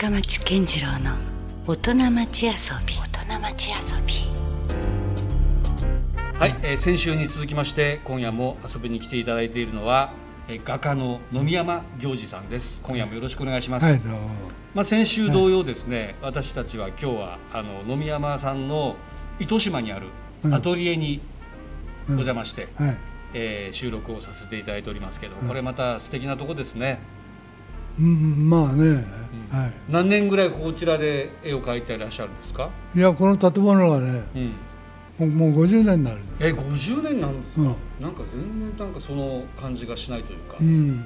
深町健次郎の大人町遊び。大人町遊び。はい、えー先週に続きまして今夜も遊びに来ていただいているのは、えー画家の野見山行司さんです。今夜もよろしくお願いします、はいどうも。まあ、先週同様ですね、私たちは今日はあの野見山さんの糸島にあるうん。アトリエにおうん。邪魔して、はい。えー収録をさせていただいておりますけど、うんこれまた素敵なとこですねうんまあね、は何年ぐらいこちらで絵を描いていらっしゃるんですか、いいやこの建物がねうん、もうもう50年になる。え50年なんですか、うん。なんか全然なんかその感じがしないというか、うん。うん。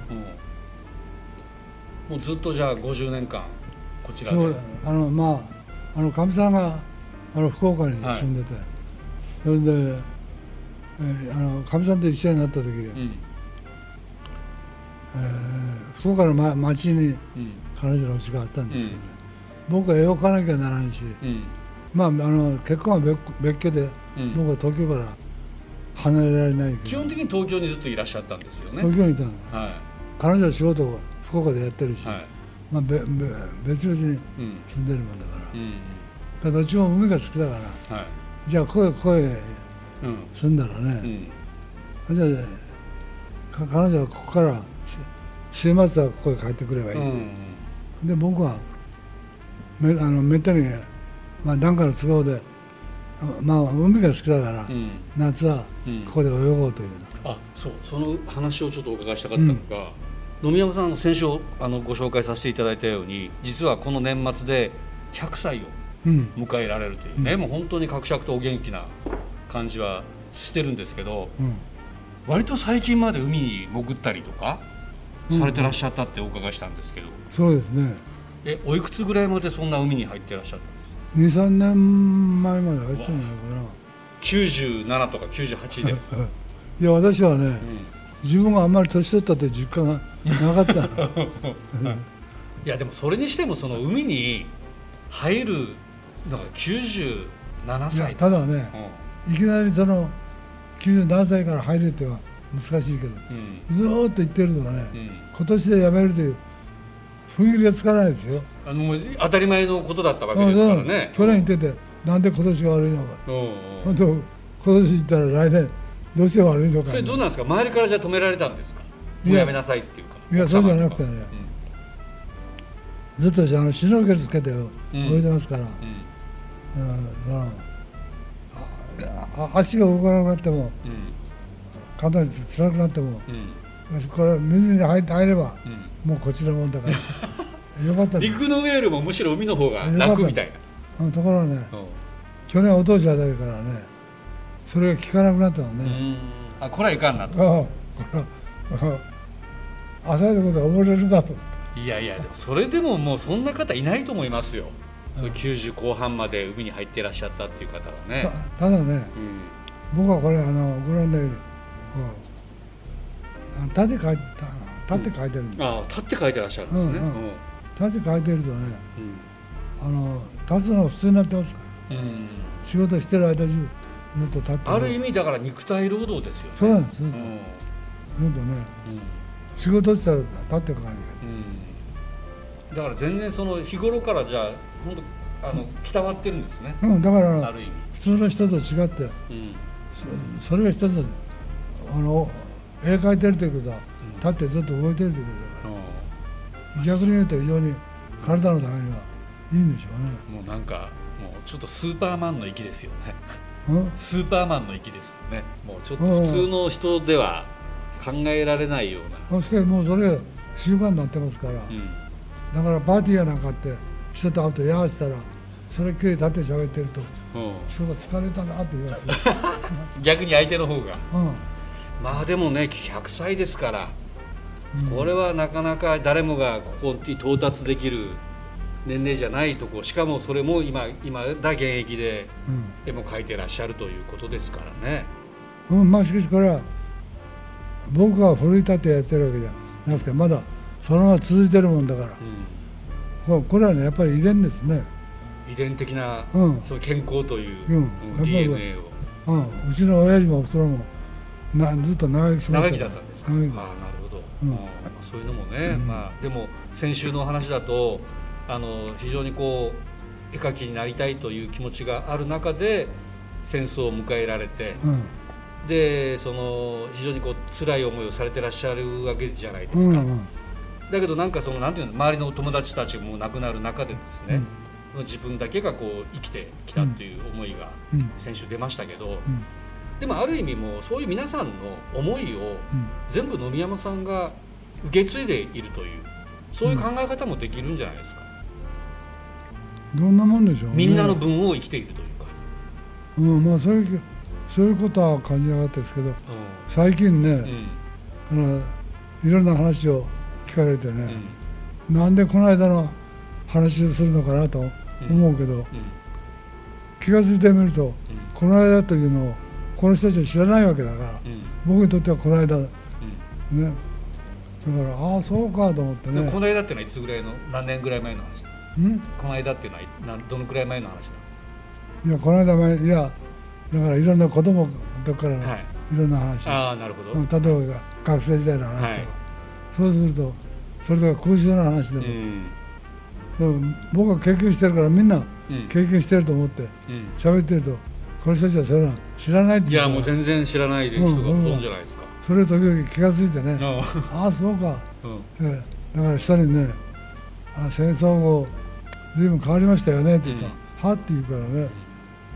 もうずっとじゃあ50年間こちらで。そうあのまああのかみさんがあの福岡に住んでて、それで、かみさんと一緒になった時、うんえー福岡の、ま、町にうん。彼女の家があったんですけどね、僕は絵を描かなきゃならんし、うん。まあ、あの結婚は別別居で、うん。僕は東京から離れられないけど。基本的に東京にずっといらっしゃったんですよね。東京にいたの。は彼女は仕事を福岡でやってるし、いはい。まあ、べべ別々にうん。住んでるもんだから,、うんだどっちも海が好きだから。はい。じゃあここへここへうん。住んだらうね、ん。じゃあか彼女はここからし週末はここへ帰ってくればいい、うん。で僕はめあのめったに、まあ、なんかの都合であまあ海が好きだから、うん。夏はうん。ここで泳ごうというの、あそうその話をちょっとお伺いしたかったのが、野見山さんの先週あのご紹介させていただいたように実はこの年末で100歳をうん。迎えられるというね、もう本当に格尺とお元気な感じはしてるんですけどうん。割と最近まで海に潜ったりとかうんされてらっしゃったってお伺いしたんですけど、そうですね。えおいくつぐらいまでそんな海に入ってらっしゃったんですか？23年前まで入ってたんじゃない97とか98で、か ないや私はねうん。自分があんまり年取ったという実感がなかった。の いやでもそれにしてもその海に入るのが97いや歳ただねいきなりその97歳から入るっては難しいけど。うん。ずーっと言ってるとねうん。今年で辞めるという雰囲気がつかないですよ。あの当たり前のことだったわけですからね。うん。去年言っててなんで今年が悪いのか。本当今年言ったら来年どうして悪いのか。それどうなんですか？周りからじゃあ止められたんですか？もうやめなさいっていうか。いやそうじゃなくてね。うん。ずっとあのシュノーケルつけてうん。泳いでますから、うん。うん。足が動かなくなってもうん肩につらくなってもうん。これ水に入って入ればうん。もうこちらもんだから。よかった。陸の上よりもむしろ海の方が楽みたいな。うんところがねうん。去年お通しあたりからねそれが効かなくなったのね、うん。あこれはいかんなと。ああこれあ浅いところで溺れるだと。いやいやでもそれでももうそんな方いないと思いますよ、その90後半まで海に入っていらっしゃったっていう方はね。た、ただねうん。僕はこれあのご覧のように縦書いて縦書いてるん。だ、ああ立って書いてらっしゃるんですね。うんうん。縦書いてるとねあの立つの普通になってますから。うん。うん仕事してる間中ずっと立ってある意味だから肉体労働ですよね。そうなんですずっと,、ねうん。仕事したら立って書かなきゃうん。だから全然その日頃からじゃあ本当あの鍛わってるんですね、うん、だから普通の人と違ってうん。そそれが一つあの絵描いてるということは立ってずっと動いてるということだから。逆に言うと非常に体のためにはいいんでしょもうなんかもうちょっとスーパーマンの域ですよね。スーパーマンの域ですよね。もうちょっと普通の人では考えられないような、あしかしもうそれ習慣になってますから、うん。だからパーティーやなんかって人と会うとやーしたらそれっきり立って喋ってるとうん。人が疲れたなって言いますよ、逆に相手の方が。うんまあでもね100歳ですから、うん。これはなかなか誰もがここに到達できる年齢じゃないとこしかもそれも今今だ現役で絵も描いてらっしゃるということですからね。うんうん、まあしかしこれは僕が奮い立ってやってるわけじゃなくてまだそのまま続いてるもんだから。うここれはねやっぱり遺伝ですね、ん、遺伝的な、うん。その健康という、うん。DNA を。うん、うちの親父もおふくろもなずっと長生きしま長生したきだったんですか？ああなるほど。うん。そういうのもね、うん。まあでも先週のお話だとあの非常にこう絵描きになりたいという気持ちがある中で戦争を迎えられて、うん。でその非常にこう辛い思いをされてらっしゃるわけじゃないですか、うんうん。だけどなんかそのなんていうの周りの友達たちも亡くなる中でですね、自分だけがこう生きてきたっていう思いがうん。先週出ましたけど、うんでもある意味もうそういう皆さんの思いをうん。全部野見山さんが受け継いでいるというそういう考え方もできるんじゃないですか、どんなもんでしょうね。みんなの分を生きているというか、うんまあそういうそういうことは感じなかったですけど最近ね、うん。あのいろんな話を聞かれてうん。ね、なんでこの間の話をするのかなと思うけど、うん。気が付いてみるとうん。この間というのをこの人たちは知らないわけだからうん。僕にとってはこの間ねうん。だからああそうかと思ってね。でこの間っていうのはいつぐらいの何年ぐらい前の話なんですか？うん？この間っていうのは何どのくらい前の話なんですいやこの間前いやだからいろんな子供のとこからの、かはい。い、ろんな話。ああなるほど、うん例えば学生時代の話とか、はい。そうするとそれとか空襲の話でも、うん。うん。僕は経験してるからみんなうん。経験してると思ってうん。喋ってるとこの人たちはそれは知らないっていやもう全然知らない人がほとんどじゃないですか、それを時々気が付いてね、あああそうか、うん。ええ。だから人にねあ戦争後随分変わりましたよねって言ったら、はって言うからね、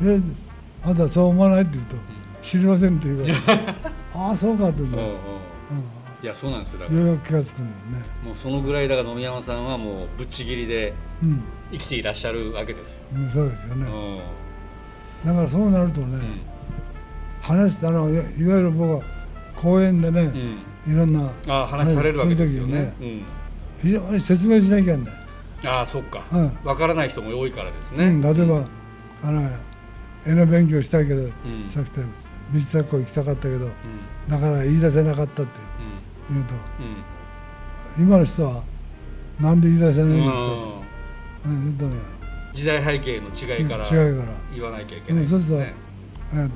えあんたそう思わないって言うと、知りませんって言うから。ああそうかって言うんだ。よ、うん。うん。いやそうなんですよ。だかうん、らようやく気が付くんですね。もうそのぐらいだから野見山さんはもうぶっちぎりでうん、生きていらっしゃるわけですよ、うん、そうですようん。ね、だからそうなるとね、うん。話したのいわゆる僕は公園でね、うん。いろんなあ話されるわけですよね。時非常に説明しなきゃいけない、うん、ああそっか。うん。わからない人も多いからですね、うん、例えば、あの絵の勉強したいけど、うん。さくて美術学校行きたかったけどうん。だから言い出せなかったって言うと。うん。今の人はなんで言い出せないんですか、うん。うん、言うとね時代背景の違いから言わなきゃいけないですうんそうね、え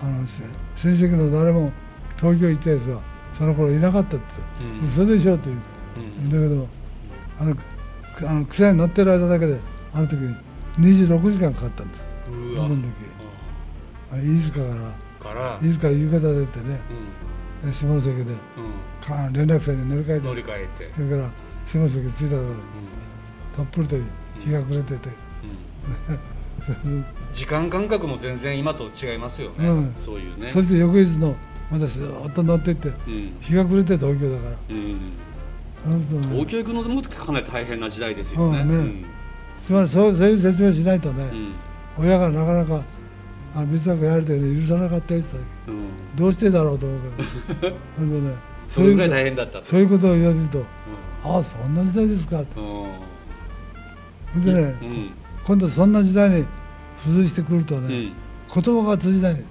あのせ親戚の誰も東京行ったやつはその頃いなかったって、うん。嘘でしょって言う。うん。だけどあのくあの草に乗ってる間だけであの時26時間かかったんです。僕の時あ飯塚から飯塚夕方出てね。うで下関で。ん。うか連絡船に乗り換えん、乗てり換えて、それから下関着いたところでうたっぷりと日が暮れてて、んうん、時間感覚も全然今と違いますよね、うん。そういうね。そして翌日のまたずっと乗っていってうん。日が暮れて東京だから。うん、ね。東京行くのでもかなり大変な時代ですよね。うん。ねつまりそうそういう説明しないとね、うん。親がなかなかあ美術学やるという許さなかったやつだうん。どうしてだろうと思うけど。ほんでねそれぐらい大変だったと。そういうことを言われるとうああそんな時代ですかって。んうんでね、うん。今度そんな時代に付随してくるとね、うん。言葉が通じないんです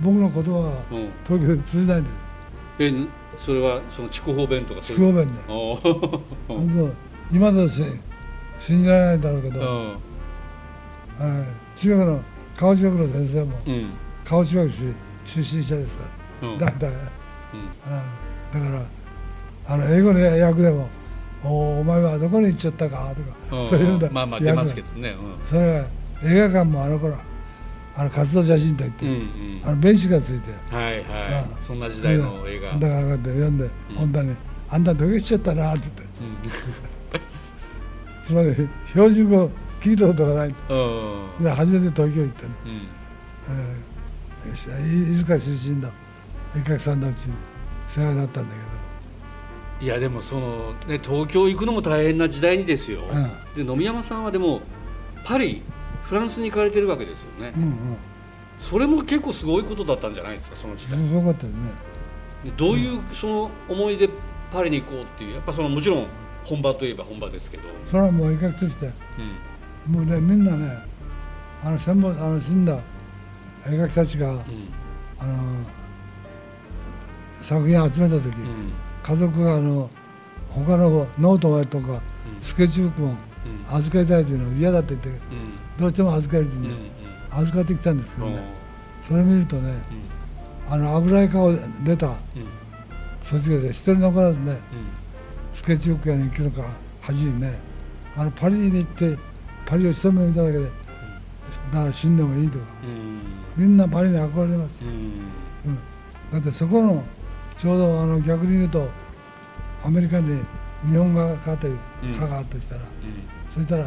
僕の言葉がうん。東京で通じないんですえんそれはその筑豊弁とかそういう。筑豊弁 で今だとし信じられないだろうけど、うん。はい。中学の川中学の先生もうん。川中学出出身者ですから、うん。だだからうん。だからあの英語の訳でも「おお前はどこに行っちゃったか」とか、うん。そういうようなまあまあ訳出ますけどね。それが映画館もあの頃あの活動写真といって、うんうんうん。あのベンチがついて。はいはい。うん。そんな時代の映画。だからこうやって読んで、ん。本当に「あんたどけしちゃったな」って言って。うん。つまり標準語聞いたことがない。うん。で初めて東京行ってね、うん。えー、飯塚出身の絵描きさんのうちに世話になったんだいやでもそのね東京行くのも大変な時代にですよ。うで野見山さんはでもパリフランスに行かれてるわけですよね。うんうん。それも結構すごいことだったんじゃないですかその時代。すごかったですね。でどういうその思いでパリに行こうっていうやっぱそのもちろん本場といえば本場ですけど、それはもう絵描きとして。うん。もうねみんなねあの戦没あの死んだ絵描きたちがうん。あの作品を集めた時、うん家族があの他のノートとかスケッチブックもうん。預かりたいというのを嫌だって言ってうん。どうしても預かりたいんで、うん預かってきたんですけうんどね、それ見るとねあの油絵科を出たうん。卒業生一人残らずねうん。スケッチブックや日記とか恥にね。あのパリに行ってパリを一目見ただけでだから死んでもいいとか。うん。みんなパリに憧れますだってそこのちょうどあの逆に言うとアメリカに日本語がかかってうん。科があったとしたら、うん。そしたら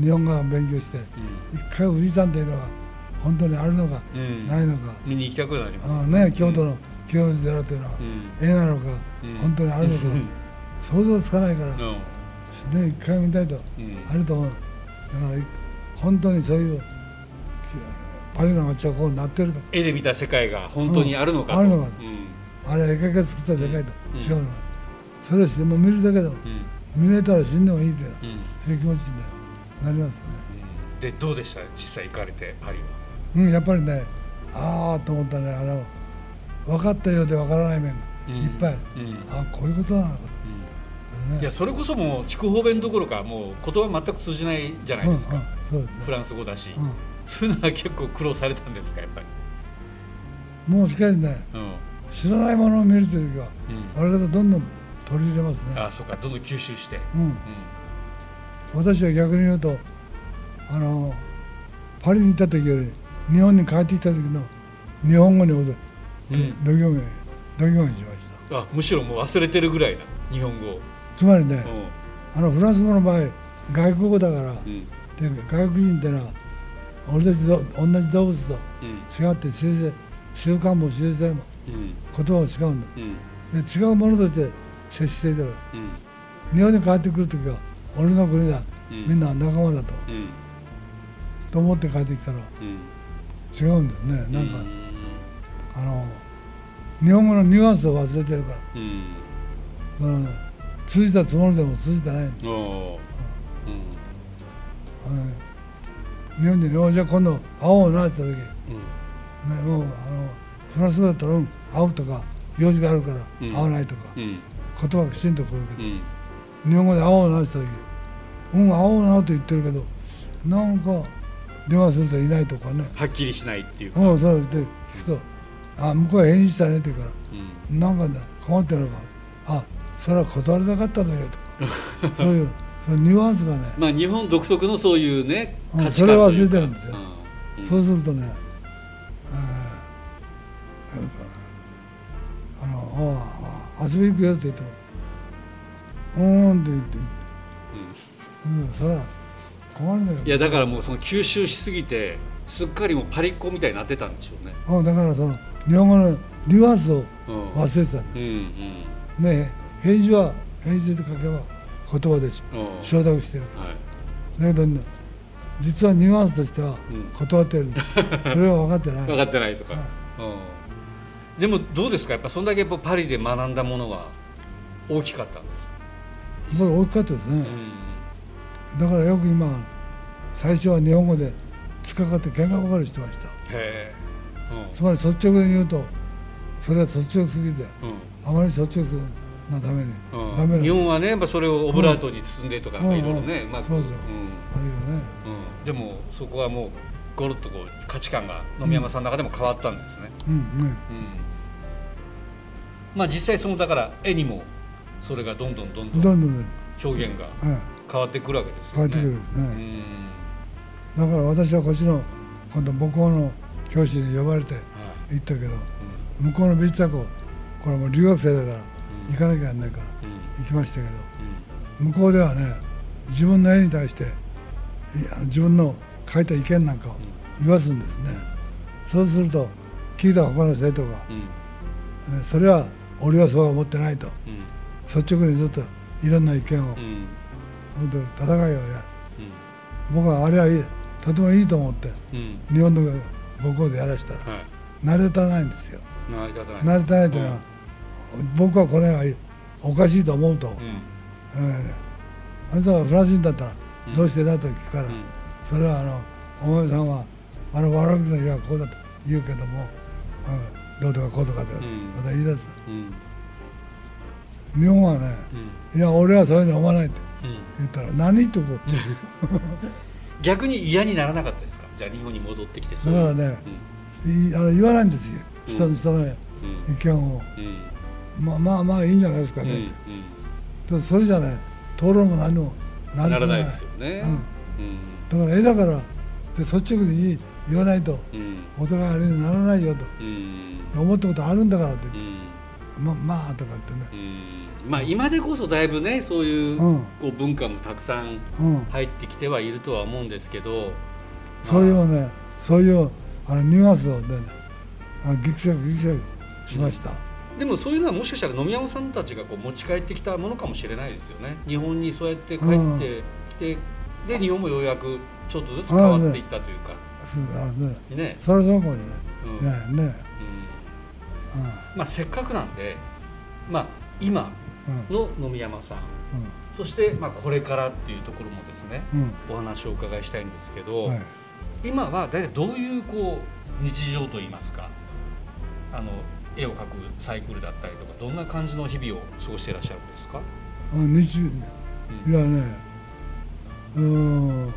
日本語を勉強して一回富士山というのは本当にあるのかうん。ないのか、見に行きたくなります。あね、京都の清水寺というのはうん。絵なのかうん。本当にあるのかうん。想像つかないから、うん。ね、一回見たいとうん。あると思う。だから本当にそういうパリの街はこうなってると。絵で見た世界が本当にあるのかあるのかうんあれは絵描きが作った世界とうん。違うの。か、それをしても見るだけでもうん。見れたら死んでもいいっていううん。そういう気持ちになりますね。でどうでした？実際行かれてパリは。うん、やっぱりねああと思ったね。あの分かったようで分からない面。うん。いっぱい、うん。あこういうことなのかうん。と、ね、いやそれこそもう筑豊弁どころかもう言葉全く通じないじゃないですか、うんうん、そうですね。フランス語だし、うん。そういうのは結構苦労されたんですかやっぱり、もうしかしねうん知らないものを見るという時はうん、我々どんどん取り入れますね。あそうか。どんどん吸収して、うん。う私は逆に言うとあのパリにいた時より日本に帰ってきた時の日本語に踊る。ん。うん度肝に度肝にしました。あむしろもう忘れてるぐらいだ日本語を、つまりねうあのフランス語の場合外国語だからんうん。で外国人ってのは俺たちと同じ動物とうん。違って習性習慣も習性もうん言葉も違うんだ。うん。で違うものとして接していたらうん。日本に帰ってくる時は俺の国だ。うん。みんな仲間だと。うん。と思って帰ってきたらうん。違うんですね。なんかうあの日本語のニュアンスを忘れてるから。うん。通じたつもりでも通じてないの。おー。うん。日本人におじゃあ今度会おうなって言った時、ね、うん。もうあのフランス語だったら、うん、会うとか用事があるからうん。会わないとか、うん。言葉がきちんとくるけど、うん。日本語で会おうなって言った時うん会おうなと言ってるけどなんか電話するといないとかね。はっきりしないっていうか、うんそうで聞くとあ向こうは返事したねって言うからうん。なんかね困ってるのかあそれは断りたかったのよとか そういうそのニュアンスがね、まあ日本独特のそういうねうん価値観というか。それを忘れてるんですよ。うん。そうするとね、あのああ遊びに行くよって言っても「うーん」って言って、うん、それは困るんだよ。いやだからもうその吸収しすぎてすっかりもうパリっ子みたいになってたんでしょうね。うんだからその日本語のニュアンスをうん忘れてたんだうんうん。ね返事は返事で書けば言葉でしうん。承諾してるはい。だけどね実はニュアンスとしてはうん。断ってる、それは分かってない。分かってないとか、うん、でもどうですか？やっぱそんだけパリで学んだものは大きかったんですか、これ大きかったですね、うん、だからよく今最初は日本語で突っかかって喧嘩ばかりしてました。へえ、つまり率直に言うとそれは率直すぎてうん。あまり率直なためにうん。ダメな。日本はねやっぱそれをオブラートに包んでとかいろいろね、うんまあそうですよ。ん。あるよね。うん、でもそこはもうゴロッとこう価値観が野見山さんの中でも変わったんですね、うん。ねうんまあ実際そのだから絵にもそれがどんどんどんどん表現がはい、変わってくるわけです変わってよね。くるんですね、うん。だから私はこっちの今度母校の教師に呼ばれてはい。行ったけどうん。向こうの美術学校これもう留学生だからうん。行かなきゃなんないからうん。行きましたけどうん。向こうではね自分の絵に対して自分の書いた意見なんかを言わすんですね。そうすると聞いた他の生徒がうん。えそれは俺はそうは思ってないと。うん。率直にずっといろんな意見を、うん。本当戦いをや僕はあれはいいとてもいいと思ってうん。日本の母校でやらしたら。はい。成り立たないんですよ。成り立たない。成り立たないというのは、僕はこれはいいおかしいと思うと、うん。ええ。あなたはフランス人だったらうん。どうしてだと聞くから、うん。それはあのお前さんはあの悪くの日はこうだと言うけども、うん、どうとかこうとかでん。また言い出す。うん。日本はねうん。いや俺はそういうの思わないってうん。言ったら何とこう 逆に嫌にならなかったですか？じゃあ日本に戻ってきてだからねいあの言わないんですよ。人の人の意うん。見を、うん。まあまあまあいいんじゃないですかうんうん。それじゃね討論も何もなならないですよね。うん、だから絵だからで率直に言わないと。うん。お互いあれにならないよと。うん。思ったことあるんだからって。うん。ままあとか言ってね。うん。まあ今でこそだいぶねそういううん。こう文化もたくさんうん。入ってきてはいるとは思うんですけど、そういうねそういうあのニュアンスをねあギクシャクギクシャクしました、でもそういうのはもしかしたら野宮山さんたちがこう持ち帰ってきたものかもしれないですよね。日本にそうやって帰ってきて、で日本もようやくちょっとずつ変わっていったというかねね、それそうかもしうん。ねねうん。まあ、せっかくなんで、まあ、今うんうん。の野宮山さんそしてまあこれからっていうところもですねうん。お話をお伺いしたいんですけど、うんはい。今は大体どういうこう日常といいますかあの絵を描くサイクルだったりとかどんな感じの日々を過ごしていらっしゃるんですか、あ日いやねうん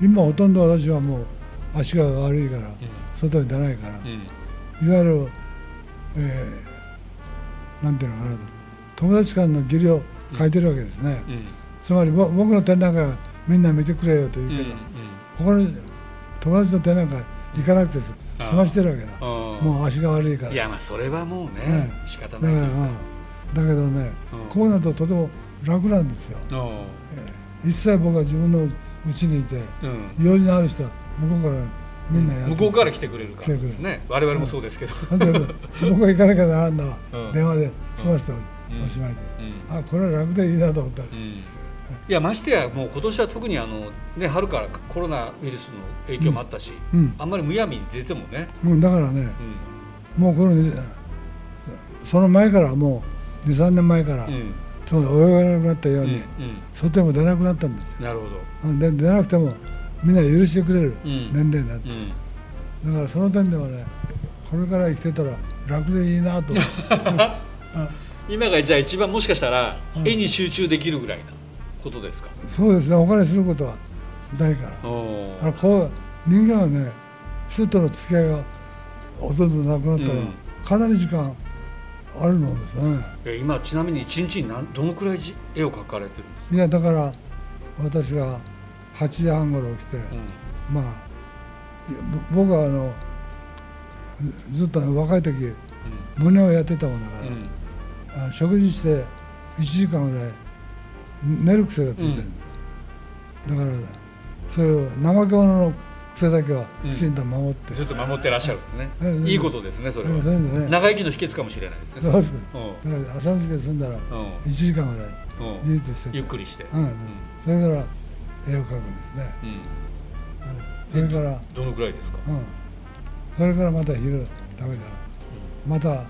今ほとんど私はもう足が悪いから外に出ないから、うんいわゆる、えーなんていうのかな友達間の義理を書いてるわけですね、うん。つまりぼ僕の展覧会みんな見てくれよと言うけど、他の友達の展覧会行かなくて済ましてるわけだ。うんもう足が悪いから。いやまあそれはもうねね。仕方ないというか。うん。だけどね、うん。こうなるととても楽なんですよ、一切僕は自分の家にいてうん。用事のある人は向こうからみんなや向こうから来てくれるからですね。我々もそうですけど、だって僕が行かなきゃならんの。電話で済ましておうん。しまいで、うん。あこれは楽でいいなと思った。ら、うん。いやましてやもう今年は特にあの、ね、春からコロナウイルスの影響もあったし、うん。あんまりむやみに出てもね、うん、だからねうもうこのにその前からもう23年前から、んうん。ちょうど泳げなくなったように、うんうん。外にも出なくなったんですよ。なるほど、うんで出なくてもみんな許してくれるうん。年齢になって、うん、だからその点ではねこれから生きてたら楽でいいなと。思って今がじゃあ一番もしかしたらうん。絵に集中できるぐらいなことですか、そうですね。お金することはないから。おあのこう人間はね人との付き合いがほとんどなくなったら、うん。かなり時間あるもんですね。え今ちなみに一日に何どのくらいじ絵を描かれてるんですか、いやだから私が8時半頃起きて、うまあ僕はあのずっとね若い時ん。胸をやってたもんだかうん。ら、あの食事して1時間ぐらい寝る癖がついてる、だからそういう怠け者の癖だけはきちんと守って、ずっと守ってらっしゃるんですね、うんいいことですねそれは、長生きの秘訣かもしれないですねそうですうん。だから朝の時間済んだらうん。1時間ぐらいうん。じっとしてて。ゆっくりして、うん。それから絵を描くんですね、うん。うん。それから、どのくらいですか、うん、それからまた昼食べたらまた1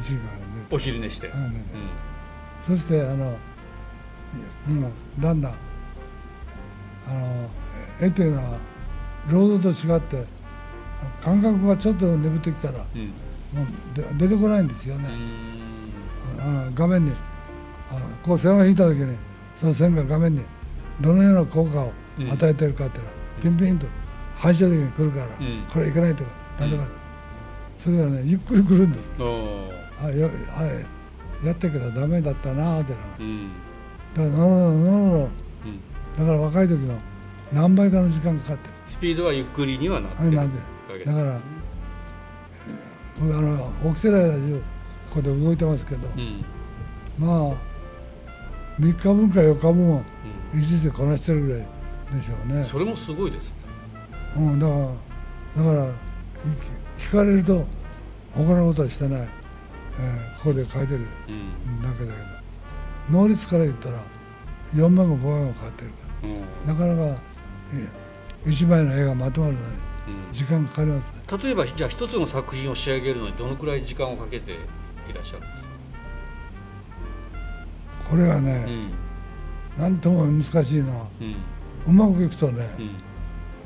時間寝て、お昼寝して、そしてあのもうだんだんあの絵というのは労働と違って感覚がちょっと眠ってきたらうん。うで出てこないんですよね、うん。あの画面にあのこう線を引いた時にその線が画面にどのような効果を与えてるかっていうのは、ピンピンと反射的に来るから、んこれいけないとかなんとか、それがねゆっくり来るんです。あよあやってけどダメだったなーってのがうん。だからなるほどなるほどうん。だから若い時の何倍かの時間かかってる。スピードはゆっくりにはなってるあれなんでわけで。すだからえーあの起きてる間中ここで動いてますけど、うん。まあ3日分か4日分をう一日でこなしてるぐらいでしょうね。ん、それもすごいですね。うん、だからだからい聞かれると他のことはしてない、えーここで書いてるうん。だけだけど。能率から言ったら4枚も5枚もかかってる。かうん。らなかなか、えー一枚の絵がまとまるのにうん。時間かかりますね。例えばじゃあ一つの作品を仕上げるのにどのくらい時間をかけていらっしゃるんですか、これはね、なんとも難しいのはうん。うまくいくとね、うん。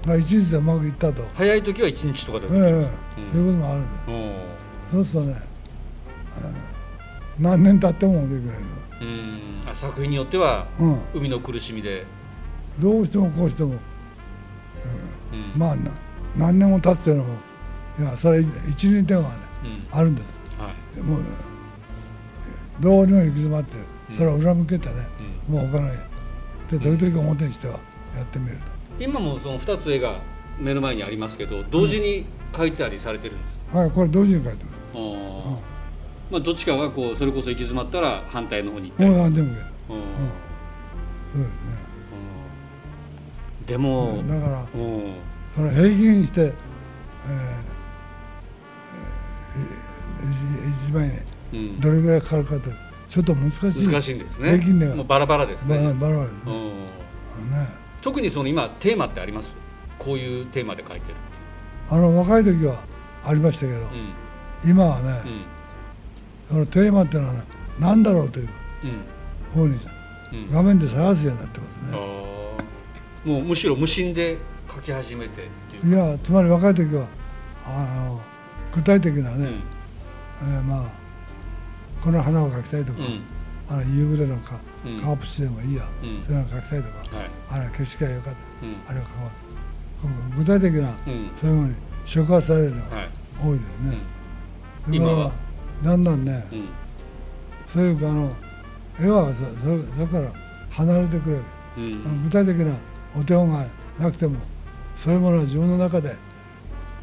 まあ、一日でうまくいったと、早い時は1日とかでええも、そういうこともある。んそうするとね、うん何年経ってもできないうん。あ作品によってはの、うん、海の苦しみで、どうしてもこうしてもうん。まあな何年も経つというのもいやそれ一二点はねうん。あるんです。はい。もうねどうにも行き詰まってそれを裏向けてね、うん。もう置かないで時々表にしてはやってみる今もその2つ絵が目の前にありますけど同時に描いたりされてるんですか、とはいこれ同時に書いてます。まあ、どっちかがこうそれこそ行き詰まったら反対の方に行ったり、もう何でもうん。うん。そううん。でも、ですねだからうん。その平均して、えーえー一一枚ね。うん。どれぐらいかかるかってちょっと難しい。難しいんですね。平もうバラバラですね、バラバラですね,、特にその今テーマってあります？こういうテーマで描いてる。あの若い時はありましたけど、うん。今はね、うん。そのテーマっていうのはね何だろうといううん。方にうん。画面で探すようになってますあね、ー。もうむしろ無心で描き始めていやつまり若い時はあの具体的なね、うん。えーまあこの花を描きたいとか、うん。あの夕暮れのか、うん。カープシでもいいや、うん。そういうの描きたいとか、はい。あれ景色が良かった。うん。あれは変わる具体的なうん。そういうものに触発されるのがはい。多いですね、で今は。だんだんね、うん。そういうあの絵はそそから離れてくれる、うん。具体的なお手本がなくてもそういうものは自分の中で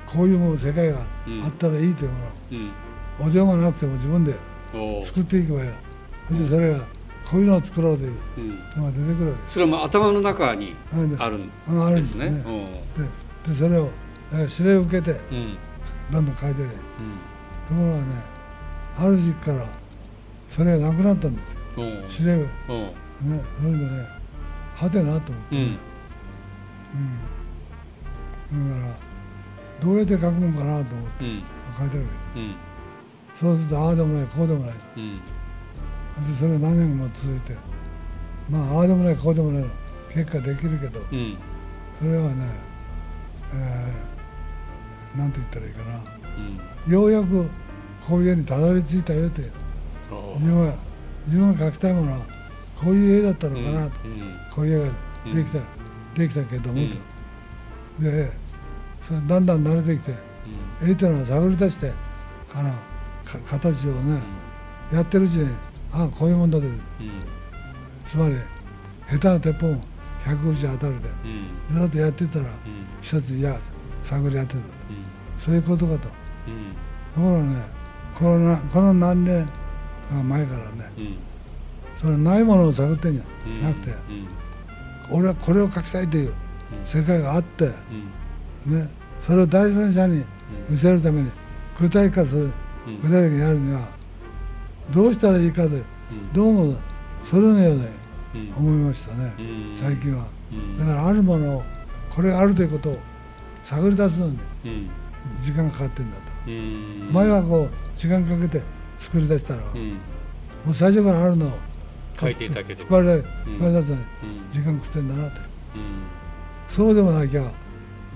こういうもの世界があったらいいというもうん。の、お手本がなくても自分で作っていけばいい。それでそれがこういうのを作ろうという。うん。のが出てくる。わそれはもう頭の中にあるんですすね。ででそれを指令を受けてどん。どん書いてね。うん。ところがねある時期からそれがなくなったんですよ。指令をねそれでねはてなと思ってね、うん。うん、だからどうやって書くのかなと思ってうん。書いてあるわけうん。ですそうするとああでもないこうでもない。うん。でそれが何年も続いてまあああでもないこうでもないの結果できるけどうん。それはね、えー、なんて言ったらいいかな。うん。ようやくこういう絵にたどり着いたよという。おー自分が自分が描きたいものはこういう絵だったのかなと、うん。こういう絵ができた、できたけどもと、でそれだんだん慣れてきて絵というのは探り出してか形をね、やってるうちにああこういうもんだで。うん。うんつまり下手な鉄砲150当たるで。うん。ずっとやってたらうん。一ついや探りやってた。うん。そういうことかと。とうん。ころがねこのなこの何年が前からねうん。そのないものを探ってんじうん。ゃなくてうん。俺はこれを描きたいという世界があってうん。ねそれを第三者に見せるために具体化する。うん具体的にやるにはどうしたらいいかでうん。どうもそれのようにうん。思いましたねうん。最近は。うん。だからあるものをこれがあるということを探り出すのにうん。時間がかかってんだと。うん。前はこう時間かけて作り出したらもう最初からあるのを書いていたけど。引っ張り出すのにうん。時間食ってんだなとうん。そうでもなきゃ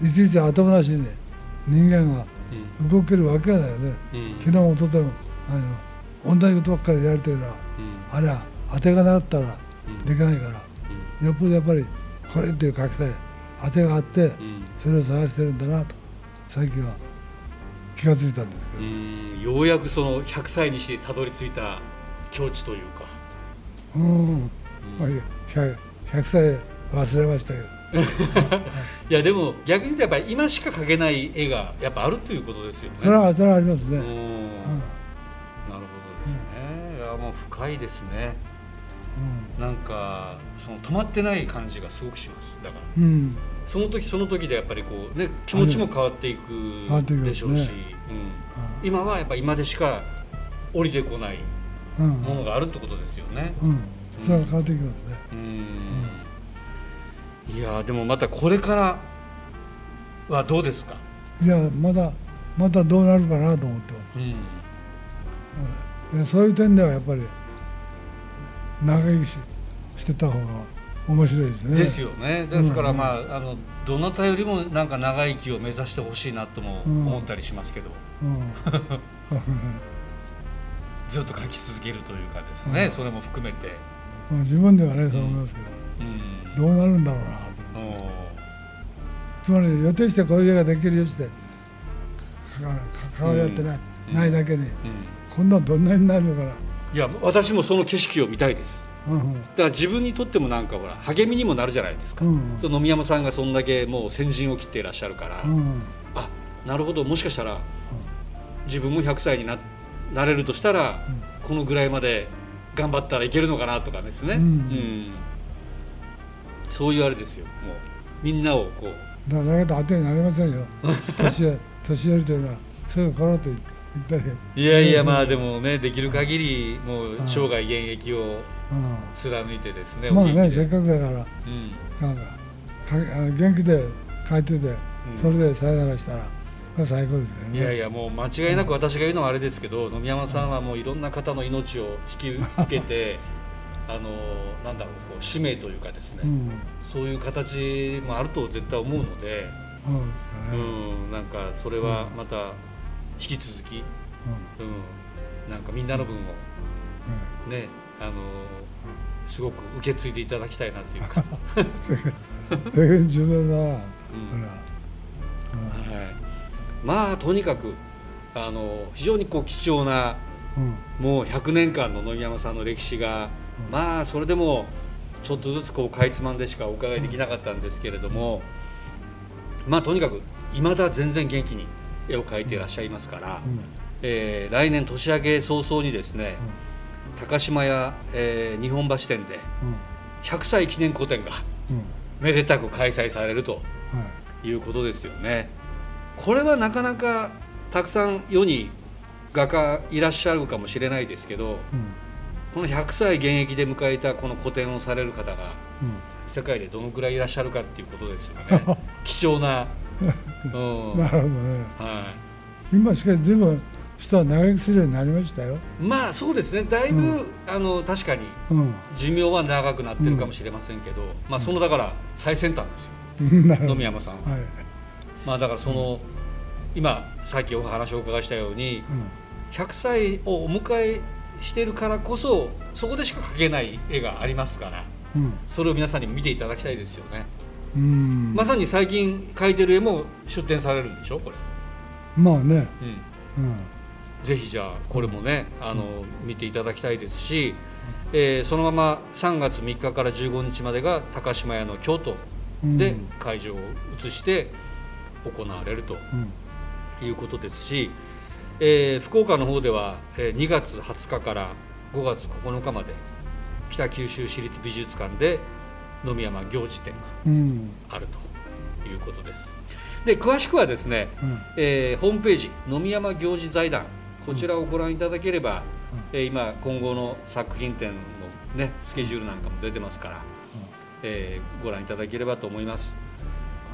いちいち後回しに人間がうん動けるわけがないよね。うん。昨日も一昨日もあの同じことばっかりやるというのはあれは当てがなかったらうん。できないから。よっぽどやっぱりこれっていう書きたい当てがあってうん。それを探してるんだなと最近は気がついたんですけうど、ん。ようやくその100歳にしてたどり着いた境地というか。うん、うん。まあ 100, 100歳忘れましたけど いやでも逆に言うとやっぱり今しか描けない絵がやっぱあるということですよね。それはそれはありますね、うん。うんなるほどですね。いやもう深いですね。なんかその止まってない感じがすごくします。だから。うん。うんその時その時でやっぱりこうね気持ちも変わっていくでしょうし、ね。うん、今はやっぱ今でしか降りてこないうん。ものがあるってことですよね。うん。それは変わってきますね、うん。いやでもまたこれからはどうですか？いやまだまたどうなるかなと思ってます。うん。そういう点ではやっぱり長生きししてた方が面白いですね。ですよね。ですから、うんまああのどなたよりもなんか長生きを目指してほしいなともうん。思ったりしますけど、うん。ずっと書き続けるというかですね、うん。それも含めて、まあ自分ではねそう思いますけうん、どどうなるんだろうな。つまり予定してこういう絵ができるよしてか関わり合ってない,、うん。ないだけにーうん。こんなんどんなになるのかな、いや私もその景色を見たいです。うんうん。だから自分にとってもなんかほら励みにもなるじゃないですか、うんその野見山さんがそんだけもう先陣を切っていらっしゃるから、うんあなるほどもしかしたら自分も100歳にななれるとしたら、このぐらいまで頑張ったらいけるのかなとかですね、うん。うんそういうあれですよ。もうみんなをこう。だから当てになりませんよ。年寄 年寄りというのはそういう頃って言ったり、いやいやまあでもねできる限りもう生涯現役をう貫いてですね、ん、まあねせっかくだからうん。なんかか元気で帰っててそれでさよならしたらこれ最高ですよね。いやいやもう間違いなく私が言うのはあれですけど野見山さんはもういろんな方の命を引き受けて あのなんだろうこう使命というかですね、うん。そういう形もあると絶対思うので、そううですねん、なんかそれはまた引き続き、うん、なんかみんなの分をねあのすごく受け継いでいただきたいなっていうか、だな。こうん。れははい、まあとにかくあの非常にこう貴重なうん。もう100年間の野見山さんの歴史が、まあそれでもちょっとずつこうかいつまんでしかお伺いできなかったんですけれども、まあとにかくいまだ全然元気に絵を描いていらっしゃいますから、うんえー来年年明け早々にですね、高島屋、えー日本橋店でうん100歳記念個展がうんめでたく開催されるとはいいうことですよね。これはなかなかたくさん世に画家いらっしゃるかもしれないですけどうんこの100歳現役で迎えたこの個展をされる方がうん。世界でどのくらいいらっしゃるかっていうことですよね。貴重な、うん。なるほどね。は今しかし随分人は長生きするようになりましたよ。い、まあそうですね。だいぶ、うん。あの確かにうん。寿命は長くなってるかもしれませんけど、まあそのだから最先端ですよ。野見山さんは、はい。まあだからその、今さっきお話をお伺いしたようにうん。100歳をお迎えしてるからこそそこでしか描けない絵がありますからうん。それを皆さんに見ていただきたいですよね、うん。まさに最近描いてる絵も出展されるんでしょこれ、まあね。うん、うん。ぜひじゃあこれもね、あの見ていただきたいですし、えーそのまま3月3日から15日までが高島屋の京都でうん。会場を移して行われるとうん。いうことですし、えー福岡の方では、えー2月20日から5月9日まで北九州市立美術館で野見山行事展がうん。あるということです。で詳しくはですね、うん。えーホームページ野見山行事財団こちらをご覧いただければ、えー今今後の作品展の、ね、スケジュールなんかも出てますから、えーご覧いただければと思います。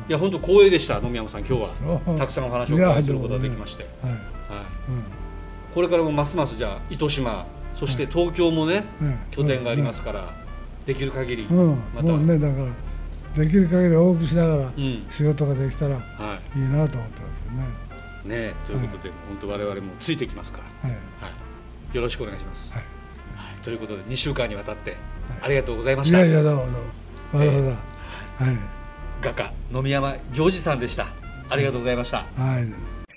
いや本当光栄でした野見山さん今日は。あたくさんお話をお伺いすることができまして、はいこれからもますますじゃあ糸島そして東京もね、ね拠点がありますから、できる限りうん。また、もうねだからできる限り多くしながらうん。仕事ができたらい。はいなと思ってますよね。ねということで、本当我々もついてきますから。はい。はい、よろしくお願いします。はい。はい。ということで2週間にわたってはい。ありがとうございました。いやいやどうもどうも。わざはい。画家野見山行司さんでした。ありがとうございました。はい